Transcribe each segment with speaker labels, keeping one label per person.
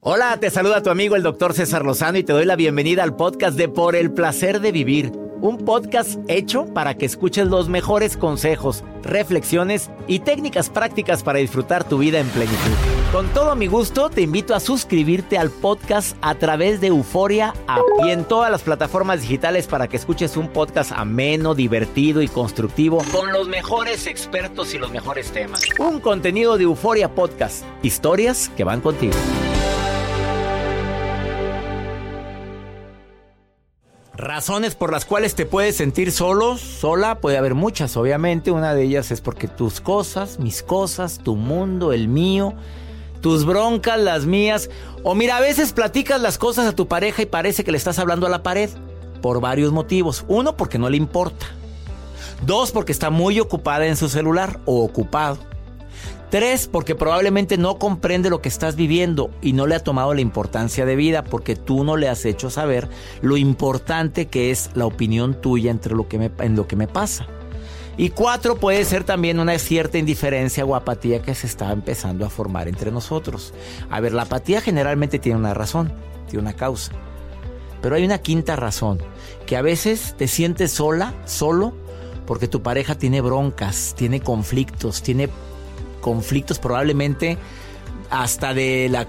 Speaker 1: Hola, te saluda tu amigo el doctor César Lozano y te doy la bienvenida al podcast de Por el placer de vivir. Un podcast hecho para que escuches los mejores consejos, reflexiones y técnicas prácticas para disfrutar tu vida en plenitud. Con todo mi gusto, te invito a suscribirte al podcast a través de Euforia App y en todas las plataformas digitales para que escuches un podcast ameno, divertido y constructivo con los mejores expertos y los mejores temas. Un contenido de Euforia Podcast. Historias que van contigo. Razones por las cuales te puedes sentir solo, sola, puede haber muchas, obviamente. Una de ellas es porque tus cosas, mis cosas, tu mundo, el mío, tus broncas, las mías. O mira, a veces platicas las cosas a tu pareja y parece que le estás hablando a la pared. Por varios motivos. Uno, porque no le importa. Dos, porque está muy ocupada en su celular o ocupado. Tres, porque probablemente no comprende lo que estás viviendo y no le ha tomado la importancia de vida porque tú no le has hecho saber lo importante que es la opinión tuya entre lo que en lo que me pasa. Y cuatro, puede ser también una cierta indiferencia o apatía que se está empezando a formar entre nosotros. A ver, la apatía generalmente tiene una razón, tiene una causa. Pero hay una quinta razón, que a veces te sientes sola, solo, porque tu pareja tiene broncas, tiene conflictos, tiene conflictos probablemente hasta de la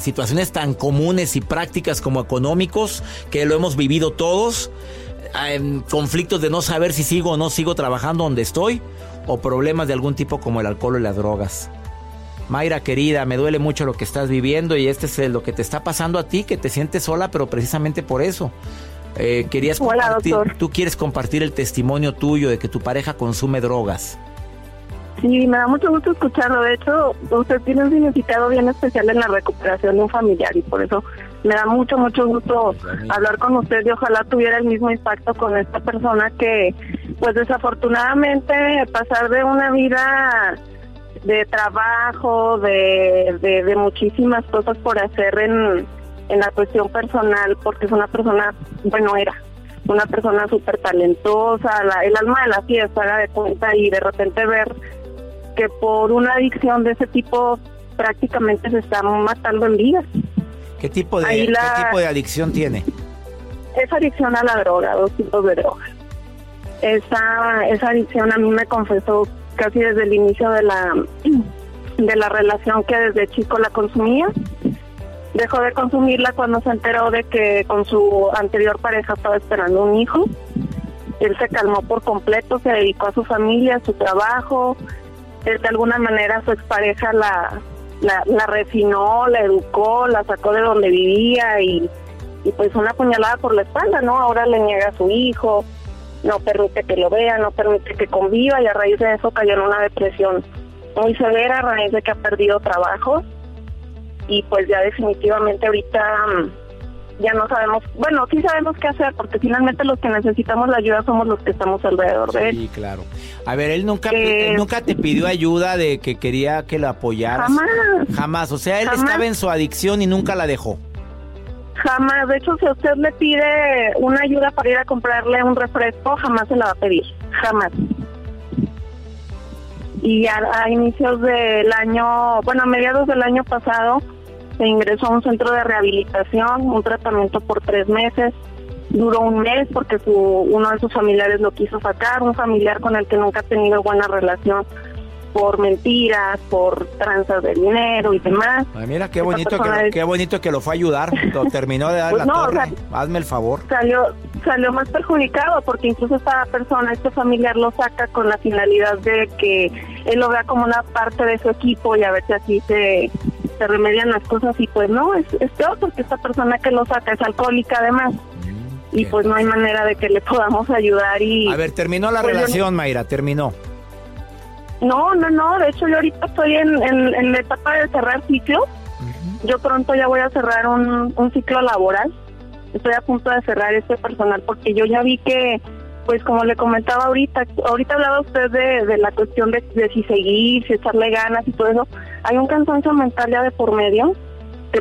Speaker 1: situaciones tan comunes y prácticas como económicos que lo hemos vivido todos, conflictos de no saber si sigo o no sigo trabajando donde estoy o problemas de algún tipo como el alcohol y las drogas. Mayra querida, me duele mucho lo que estás viviendo y este es lo que te está pasando a ti, que te sientes sola, pero precisamente por eso. Eh, querías compartir, tú quieres compartir el testimonio tuyo de que tu pareja consume drogas.
Speaker 2: Sí, me da mucho gusto escucharlo. De hecho, usted tiene un significado bien especial en la recuperación de un familiar y por eso me da mucho, mucho gusto hablar con usted y ojalá tuviera el mismo impacto con esta persona que, pues desafortunadamente, pasar de una vida de trabajo, de, de, muchísimas cosas por hacer en, en la cuestión personal, porque es una persona, bueno, era una persona súper talentosa, el alma de la fiesta, haga de cuenta, y de repente ver que por una adicción de ese tipo prácticamente se está matando en vida.
Speaker 1: ¿Qué tipo de, ¿qué tipo de adicción tiene?
Speaker 2: Es adicción a la droga, dos tipos de drogas. Esa, esa adicción a mí me confesó casi desde el inicio de la, de la relación que desde chico la consumía. Dejó de consumirla cuando se enteró de que con su anterior pareja estaba esperando un hijo. Él se calmó por completo, se dedicó a su familia, a su trabajo, de alguna manera su expareja la, la, refinó, la educó, la sacó de donde vivía y, y pues una puñalada por la espalda, ¿no? Ahora le niega a su hijo, no permite que lo vea, no permite que conviva y a raíz de eso cayó en una depresión muy severa a raíz de que ha perdido trabajo y pues ya definitivamente ahorita ya no sabemos, bueno, sí sabemos qué hacer, porque finalmente los que necesitamos la ayuda somos los que estamos alrededor de él.
Speaker 1: Sí, claro. A ver, él nunca, nunca te pidió ayuda de que quería que la apoyaras.
Speaker 2: Jamás.
Speaker 1: Jamás, o sea, él estaba en su adicción y nunca la dejó.
Speaker 2: Jamás, de hecho, si usted le pide una ayuda para ir a comprarle un refresco, jamás se la va a pedir, jamás. Y a, a inicios del año, bueno, a mediados del año pasado, se ingresó a un centro de rehabilitación, un tratamiento por tres meses. Duró un mes porque su, uno de sus familiares lo quiso sacar, un familiar con el que nunca ha tenido buena relación. por mentiras, por tranzas de dinero y demás.
Speaker 1: Ay, mira qué bonito, que, qué bonito que lo fue a ayudar. Lo terminó de dar pues la torre. Hazme el favor.
Speaker 2: Salió, salió más perjudicado porque incluso esta persona, este familiar lo saca con la finalidad de que él lo vea como una parte de su equipo y a ver si así se, se remedian las cosas y pues no, es, es peor porque esta persona que lo saca es alcohólica además. Mm, y pues no hay manera de que le podamos ayudar y...
Speaker 1: A ver, terminó la pues, relación, Mayra, terminó.
Speaker 2: No, no, no. De hecho, yo ahorita estoy en, en, la etapa de cerrar ciclo. Yo pronto ya voy a cerrar un, un ciclo laboral. Estoy a punto de cerrar este personal porque yo ya vi que, pues como le comentaba ahorita, ahorita hablaba usted de, de la cuestión de, de si seguir, si echarle ganas y todo eso. Hay un cansancio mental ya de por medio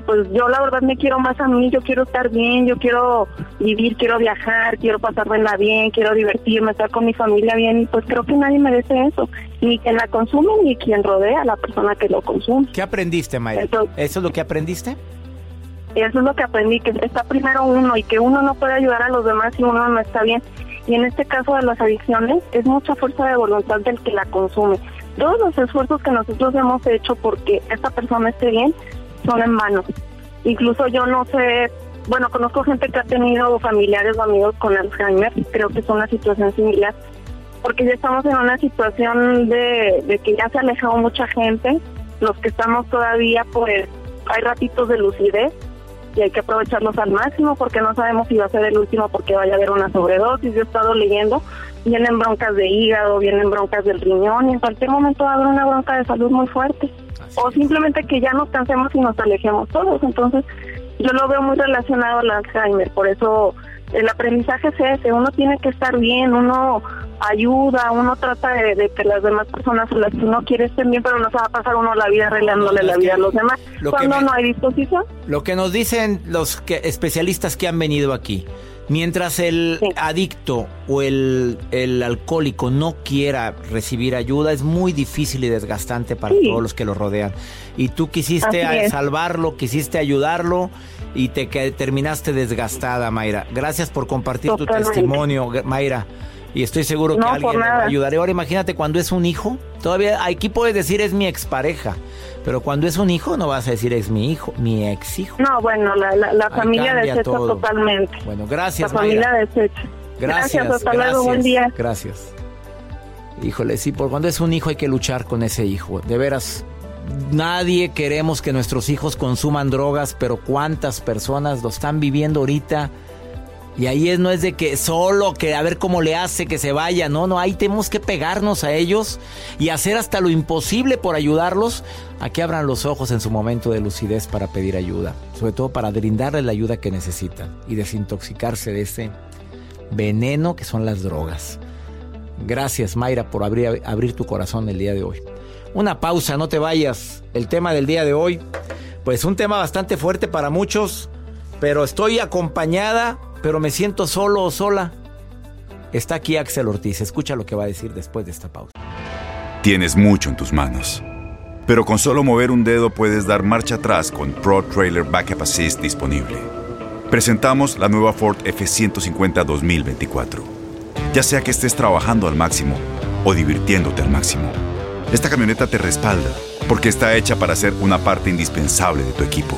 Speaker 2: pues yo la verdad me quiero más a mí, yo quiero estar bien, yo quiero vivir, quiero viajar, quiero pasármela bien, quiero divertirme, estar con mi familia bien y pues creo que nadie merece eso, ni quien la consume ni quien rodea a la persona que lo consume.
Speaker 1: ¿Qué aprendiste, Mayra? ¿Eso es lo que aprendiste?
Speaker 2: Eso es lo que aprendí, que está primero uno y que uno no puede ayudar a los demás si uno no está bien. Y en este caso de las adicciones es mucha fuerza de voluntad del que la consume. Todos los esfuerzos que nosotros hemos hecho porque esta persona esté bien son en vano. Incluso yo no sé, bueno, conozco gente que ha tenido familiares o amigos con Alzheimer, creo que es una situación similar, porque ya estamos en una situación de, de que ya se ha alejado mucha gente, los que estamos todavía, pues hay ratitos de lucidez y hay que aprovecharlos al máximo porque no sabemos si va a ser el último porque vaya a haber una sobredosis. Yo he estado leyendo, vienen broncas de hígado, vienen broncas del riñón y en cualquier momento va a haber una bronca de salud muy fuerte. O simplemente que ya nos cansemos y nos alejemos todos. Entonces, yo lo veo muy relacionado al Alzheimer, por eso el aprendizaje es ese, uno tiene que estar bien, uno ayuda, uno trata de, que las demás personas las que uno quiere estén bien, pero no se va a pasar uno la vida arreglándole la vida a los demás. cuando no hay disposición.
Speaker 1: Lo que nos dicen los que, especialistas que han venido aquí, Mientras el adicto o el, alcohólico no quiera recibir ayuda, es muy difícil y desgastante para todos los que lo rodean. Y tú quisiste salvarlo, quisiste ayudarlo y te terminaste desgastada, Mayra. Gracias por compartir tu testimonio, Mayra. Y estoy seguro que alguien le ayudaré. Ahora imagínate cuando es un hijo. Todavía aquí puedes decir es mi expareja. Pero cuando es un hijo no vas a decir es mi hijo, mi ex hijo.
Speaker 2: No, bueno, la, la, familia desecha totalmente.
Speaker 1: Bueno, gracias.
Speaker 2: La familia desecha.
Speaker 1: Gracias, hasta luego, buen día. Gracias. Híjole, sí, por cuando es un hijo hay que luchar con ese hijo. De veras, nadie queremos que nuestros hijos consuman drogas, pero cuántas personas lo están viviendo ahorita y ahí es, no es de que solo que a ver cómo le hace que se vaya, no, no, ahí tenemos que pegarnos a ellos y hacer hasta lo imposible por ayudarlos a que abran los ojos en su momento de lucidez para pedir ayuda, sobre todo para brindarles la ayuda que necesitan y desintoxicarse de ese veneno que son las drogas. Gracias Mayra por abrir, abrir tu corazón el día de hoy. Una pausa, no te vayas. El tema del día de hoy, pues un tema bastante fuerte para muchos, pero estoy acompañada pero me siento solo o sola. Está aquí Axel Ortiz, escucha lo que va a decir después de esta pausa.
Speaker 3: Tienes mucho en tus manos, pero con solo mover un dedo puedes dar marcha atrás con Pro Trailer Backup Assist disponible. Presentamos la nueva Ford F150 2024. Ya sea que estés trabajando al máximo o divirtiéndote al máximo, esta camioneta te respalda porque está hecha para ser una parte indispensable de tu equipo.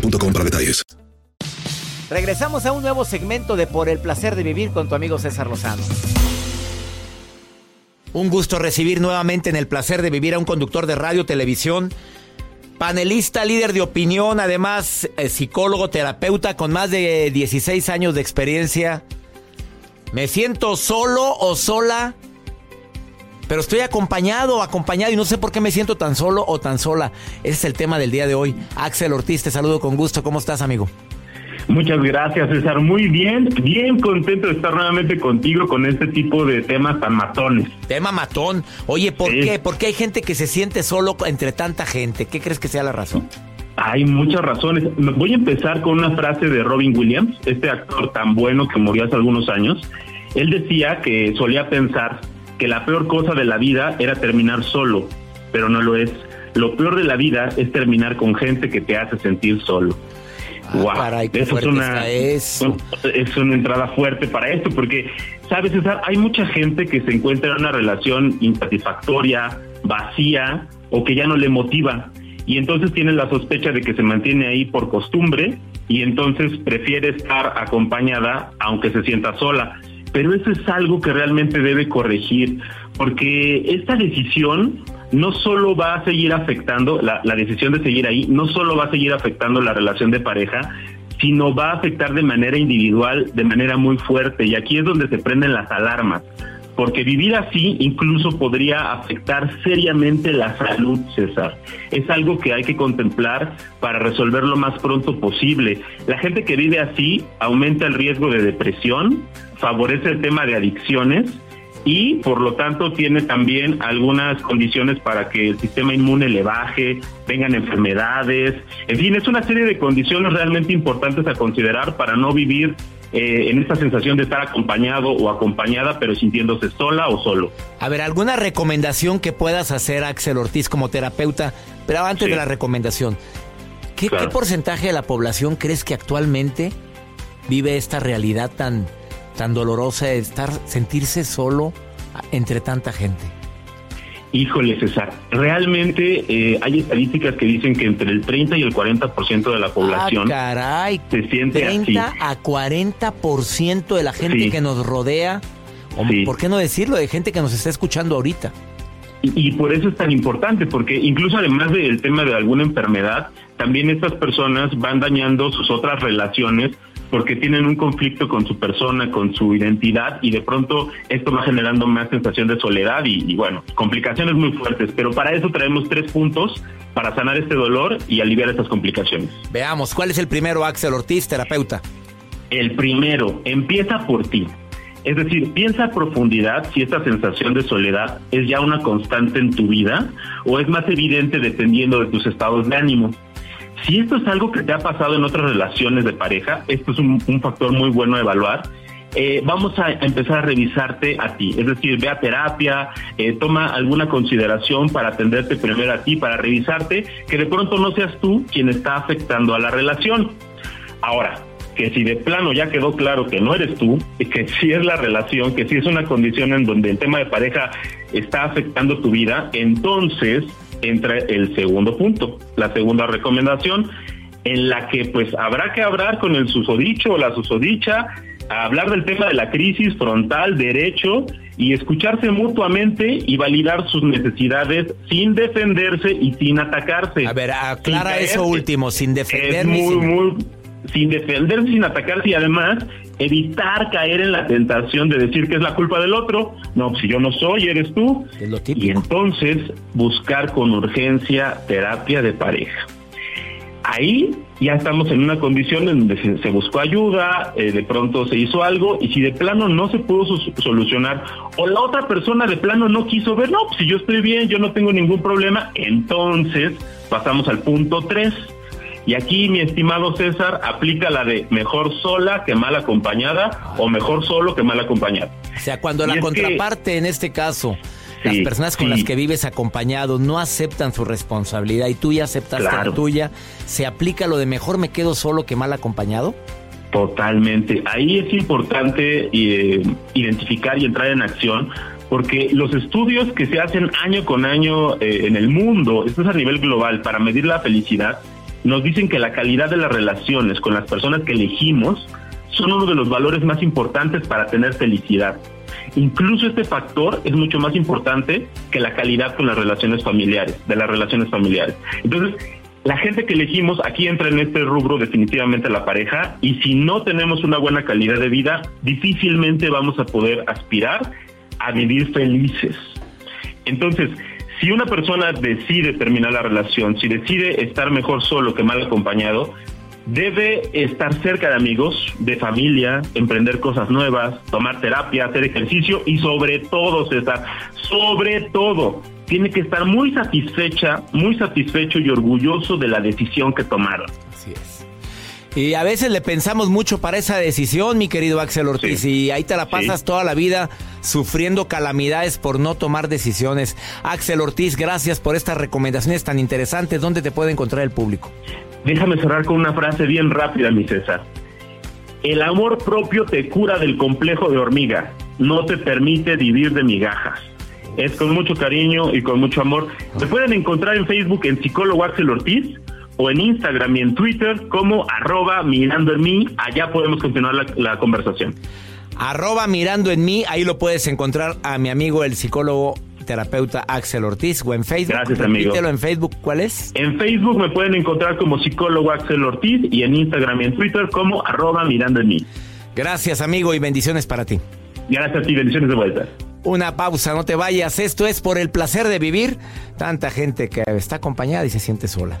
Speaker 4: para detalles.
Speaker 1: Regresamos a un nuevo segmento de Por el placer de vivir con tu amigo César Lozano. Un gusto recibir nuevamente en el placer de vivir a un conductor de radio, televisión, panelista, líder de opinión, además eh, psicólogo, terapeuta con más de 16 años de experiencia. Me siento solo o sola pero estoy acompañado, acompañado y no sé por qué me siento tan solo o tan sola. Ese es el tema del día de hoy. Axel Ortiz, te saludo con gusto. ¿Cómo estás, amigo?
Speaker 5: Muchas gracias, César. Muy bien, bien contento de estar nuevamente contigo con este tipo de temas tan matones.
Speaker 1: Tema matón. Oye, ¿por qué? ¿Por qué hay gente que se siente solo entre tanta gente? ¿Qué crees que sea la razón?
Speaker 5: Hay muchas razones. Voy a empezar con una frase de Robin Williams, este actor tan bueno que murió hace algunos años. Él decía que solía pensar que la peor cosa de la vida era terminar solo, pero no lo es. Lo peor de la vida es terminar con gente que te hace sentir solo.
Speaker 1: Ah, eso es una, es
Speaker 5: una entrada fuerte para esto, porque, sabes, César, hay mucha gente que se encuentra en una relación insatisfactoria, vacía, o que ya no le motiva. Y entonces tiene la sospecha de que se mantiene ahí por costumbre y entonces prefiere estar acompañada aunque se sienta sola. Pero eso es algo que realmente debe corregir, porque esta decisión no solo va a seguir afectando, la, decisión de seguir ahí, no solo va a seguir afectando la relación de pareja, sino va a afectar de manera individual, de manera muy fuerte. Y aquí es donde se prenden las alarmas, porque vivir así incluso podría afectar seriamente la salud, César. Es algo que hay que contemplar para resolver lo más pronto posible. La gente que vive así aumenta el riesgo de depresión, favorece el tema de adicciones, y por lo tanto tiene también algunas condiciones para que el sistema inmune le baje, vengan enfermedades, en fin, es una serie de condiciones realmente importantes a considerar para no vivir eh, en esta sensación de estar acompañado o acompañada, pero sintiéndose sola o solo.
Speaker 1: A ver, ¿alguna recomendación que puedas hacer, Axel Ortiz, como terapeuta? Pero antes de la recomendación, ¿qué, ¿qué porcentaje de la población crees que actualmente vive esta realidad tan tan dolorosa de estar, sentirse solo entre tanta gente?
Speaker 5: Híjole, César, realmente eh, hay estadísticas que dicen que entre el 30 y el 40% de la población
Speaker 1: ah, caray,
Speaker 5: se siente 30
Speaker 1: a 40% de la gente que nos rodea, o, ¿por qué no decirlo? De gente que nos está escuchando ahorita.
Speaker 5: Y, y, por eso es tan importante, porque incluso además del tema de alguna enfermedad, también estas personas van dañando sus otras relaciones porque tienen un conflicto con su persona, con su identidad y de pronto esto va generando más sensación de soledad y, bueno, complicaciones muy fuertes. Pero para eso traemos tres puntos para sanar este dolor y aliviar estas complicaciones.
Speaker 1: Veamos, ¿cuál es el primero, Axel Ortiz, terapeuta?
Speaker 5: El primero, empieza por ti. Es decir, piensa a profundidad si esta sensación de soledad es ya una constante en tu vida o es más evidente dependiendo de tus estados de ánimo. Si esto es algo que te ha pasado en otras relaciones de pareja, esto es un, factor muy bueno a evaluar. Eh, vamos a empezar a revisarte a ti, es decir, ve a terapia, eh, toma alguna consideración para atenderte primero a ti, para revisarte, que de pronto no seas tú quien está afectando a la relación. Ahora, que si de plano ya quedó claro que no eres tú, que si es la relación, que si es una condición en donde el tema de pareja está afectando tu vida, entonces entra el segundo punto, la segunda recomendación, en la que pues habrá que hablar con el susodicho o la susodicha, hablar del tema de la crisis frontal, derecho y escucharse mutuamente y validar sus necesidades sin defenderse y sin atacarse.
Speaker 1: A ver, aclara eso último, sin defenderse.
Speaker 5: Es muy, muy, sin defenderse, sin atacarse y además evitar caer en la tentación de decir que es la culpa del otro. No, si yo no soy, eres tú. y entonces buscar con urgencia terapia de pareja. Ahí ya estamos en una condición en donde se, buscó ayuda, eh, de pronto se hizo algo y si de plano no se pudo solucionar o la otra persona de plano no quiso ver, no, pues si yo estoy bien, yo no tengo ningún problema, entonces pasamos al punto 3 y aquí, mi estimado César, aplica la de mejor sola que mal acompañada o mejor solo que mal acompañado.
Speaker 1: O sea, cuando la contraparte, en este caso, las personas con las que vives acompañado no aceptan su responsabilidad y tú ya aceptaste la tuya, ¿se aplica lo de mejor me quedo solo que mal acompañado?
Speaker 5: Totalmente. Ahí es importante eh, identificar y entrar en acción porque los estudios que se hacen año con año eh, en el mundo, esto es a nivel global, para medir la felicidad, nos dicen que la calidad de las relaciones con las personas que elegimos son uno de los valores más importantes para tener felicidad. Incluso este factor es mucho más importante que la calidad con las relaciones familiares, de las relaciones familiares. Entonces, la gente que elegimos aquí entra en este rubro definitivamente la pareja y si no tenemos una buena calidad de vida, difícilmente vamos a poder aspirar a vivir felices. Entonces, si una persona decide terminar la relación, si decide estar mejor solo que mal acompañado, debe estar cerca de amigos, de familia, emprender cosas nuevas, tomar terapia, hacer ejercicio y sobre todo, César, sobre todo, tiene que estar muy satisfecha, muy satisfecho y orgulloso de la decisión que tomaron.
Speaker 1: Así es. Y a veces le pensamos mucho para esa decisión, mi querido Axel Ortiz, y ahí te la pasas toda la vida sufriendo calamidades por no tomar decisiones. Axel Ortiz, gracias por estas recomendaciones tan interesantes. ¿Dónde te puede encontrar el público?
Speaker 5: Déjame cerrar con una frase bien rápida, mi César. El amor propio te cura del complejo de hormiga, no te permite vivir de migajas. Es con mucho cariño y con mucho amor. Me pueden encontrar en Facebook en psicólogo Axel Ortiz o en Instagram y en Twitter como arroba mirando en mí. Allá podemos continuar la, conversación.
Speaker 1: Arroba mirando en mí, ahí lo puedes encontrar a mi amigo el psicólogo terapeuta Axel Ortiz o en Facebook.
Speaker 5: Gracias, amigo.
Speaker 1: en Facebook, ¿cuál es?
Speaker 5: En Facebook me pueden encontrar como psicólogo Axel Ortiz y en Instagram y en Twitter como arroba mirando en mí.
Speaker 1: Gracias, amigo, y bendiciones para ti.
Speaker 5: Gracias a ti, bendiciones de vuelta.
Speaker 1: Una pausa, no te vayas. Esto es por el placer de vivir. Tanta gente que está acompañada y se siente sola.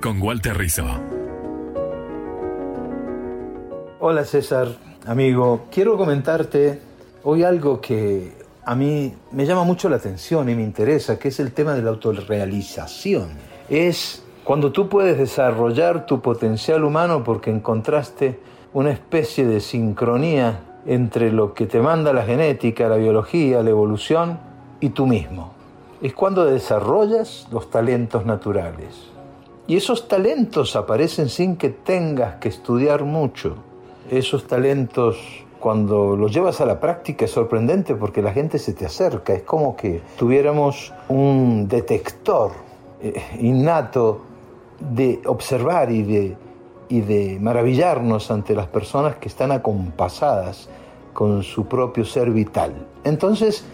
Speaker 6: Con Walter Rizzo.
Speaker 7: Hola César, amigo. Quiero comentarte hoy algo que a mí me llama mucho la atención y me interesa, que es el tema de la autorrealización. Es cuando tú puedes desarrollar tu potencial humano porque encontraste una especie de sincronía entre lo que te manda la genética, la biología, la evolución y tú mismo. Es cuando desarrollas los talentos naturales. Y esos talentos aparecen sin que tengas que estudiar mucho. Esos talentos, cuando los llevas a la práctica, es sorprendente porque la gente se te acerca. Es como que tuviéramos un detector eh, innato de observar y de y de maravillarnos ante las personas que están acompasadas con su propio ser vital. Entonces,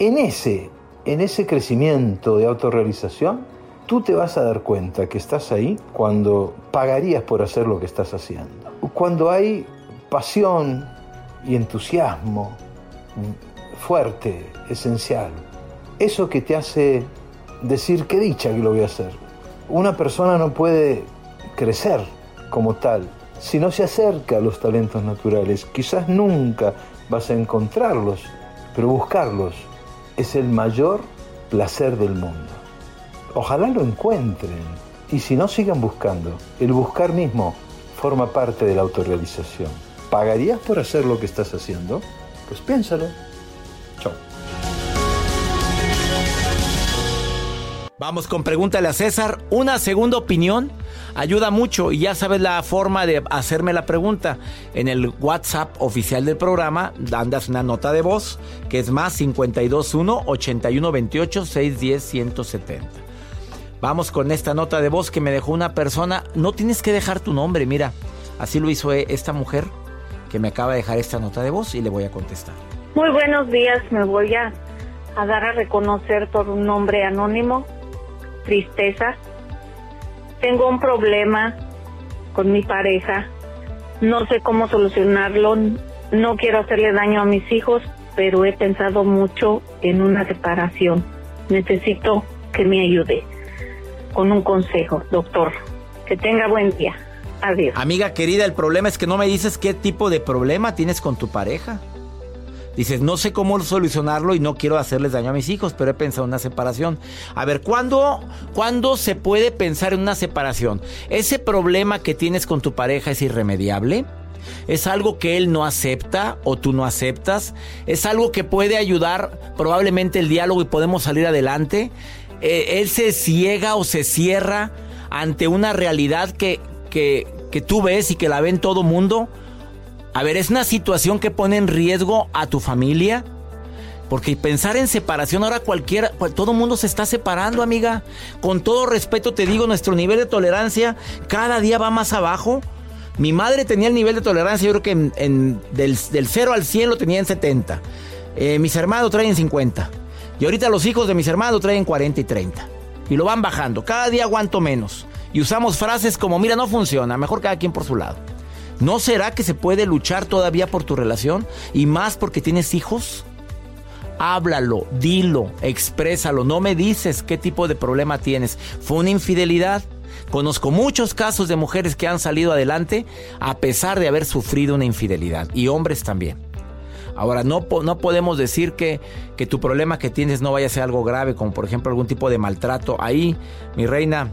Speaker 7: en ese, en ese crecimiento de autorrealización, tú te vas a dar cuenta que estás ahí cuando pagarías por hacer lo que estás haciendo. Cuando hay pasión y entusiasmo fuerte, esencial. Eso que te hace decir qué dicha que lo voy a hacer. Una persona no puede crecer como tal. Si no se acerca a los talentos naturales, quizás nunca vas a encontrarlos, pero buscarlos es el mayor placer del mundo. Ojalá lo encuentren y si no sigan buscando, el buscar mismo forma parte de la autorrealización. ¿Pagarías por hacer lo que estás haciendo? Pues piénsalo. Chao.
Speaker 1: Vamos con pregúntale a César. Una segunda opinión ayuda mucho y ya sabes la forma de hacerme la pregunta. En el WhatsApp oficial del programa andas una nota de voz que es más 521 8128 610 170. Vamos con esta nota de voz que me dejó una persona. No tienes que dejar tu nombre, mira. Así lo hizo esta mujer que me acaba de dejar esta nota de voz y le voy a contestar.
Speaker 8: Muy buenos días, me voy a, a dar a reconocer por un nombre anónimo tristeza. Tengo un problema con mi pareja. No sé cómo solucionarlo. No quiero hacerle daño a mis hijos, pero he pensado mucho en una separación. Necesito que me ayude con un consejo, doctor. Que tenga buen día. Adiós.
Speaker 1: Amiga querida, el problema es que no me dices qué tipo de problema tienes con tu pareja. Dices, no sé cómo solucionarlo y no quiero hacerles daño a mis hijos, pero he pensado en una separación. A ver, ¿cuándo, ¿cuándo se puede pensar en una separación? ¿Ese problema que tienes con tu pareja es irremediable? ¿Es algo que él no acepta o tú no aceptas? ¿Es algo que puede ayudar probablemente el diálogo y podemos salir adelante? Eh, ¿Él se ciega o se cierra ante una realidad que, que, que tú ves y que la ven todo mundo. A ver, es una situación que pone en riesgo a tu familia. Porque pensar en separación ahora cualquiera, todo mundo se está separando, amiga. Con todo respeto te digo, nuestro nivel de tolerancia cada día va más abajo. Mi madre tenía el nivel de tolerancia, yo creo que en, del, del 0 al 100 lo tenía en 70. Eh, mis hermanos traen 50. Y ahorita los hijos de mis hermanos traen 40 y 30. Y lo van bajando. Cada día aguanto menos. Y usamos frases como, mira, no funciona, mejor cada quien por su lado. ¿No será que se puede luchar todavía por tu relación? Y más porque tienes hijos. Háblalo, dilo, exprésalo. No me dices qué tipo de problema tienes. ¿Fue una infidelidad? Conozco muchos casos de mujeres que han salido adelante a pesar de haber sufrido una infidelidad. Y hombres también. Ahora, no, no podemos decir que, que tu problema que tienes no vaya a ser algo grave, como por ejemplo algún tipo de maltrato. Ahí, mi reina,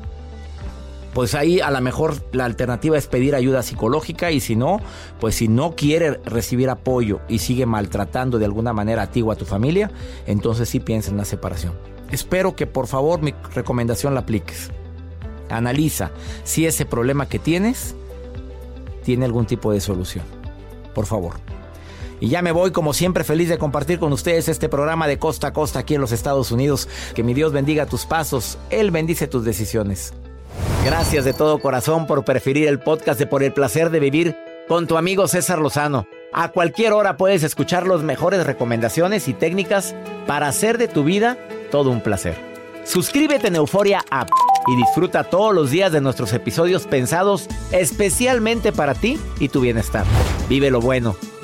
Speaker 1: pues ahí a lo mejor la alternativa es pedir ayuda psicológica y si no, pues si no quiere recibir apoyo y sigue maltratando de alguna manera a ti o a tu familia, entonces sí piensa en la separación. Espero que por favor mi recomendación la apliques. Analiza si ese problema que tienes tiene algún tipo de solución. Por favor. Y ya me voy como siempre feliz de compartir con ustedes este programa de costa a costa aquí en los Estados Unidos. Que mi Dios bendiga tus pasos, Él bendice tus decisiones. Gracias de todo corazón por preferir el podcast de Por el Placer de Vivir con tu amigo César Lozano. A cualquier hora puedes escuchar las mejores recomendaciones y técnicas para hacer de tu vida todo un placer. Suscríbete en Euforia App y disfruta todos los días de nuestros episodios pensados especialmente para ti y tu bienestar. Vive lo bueno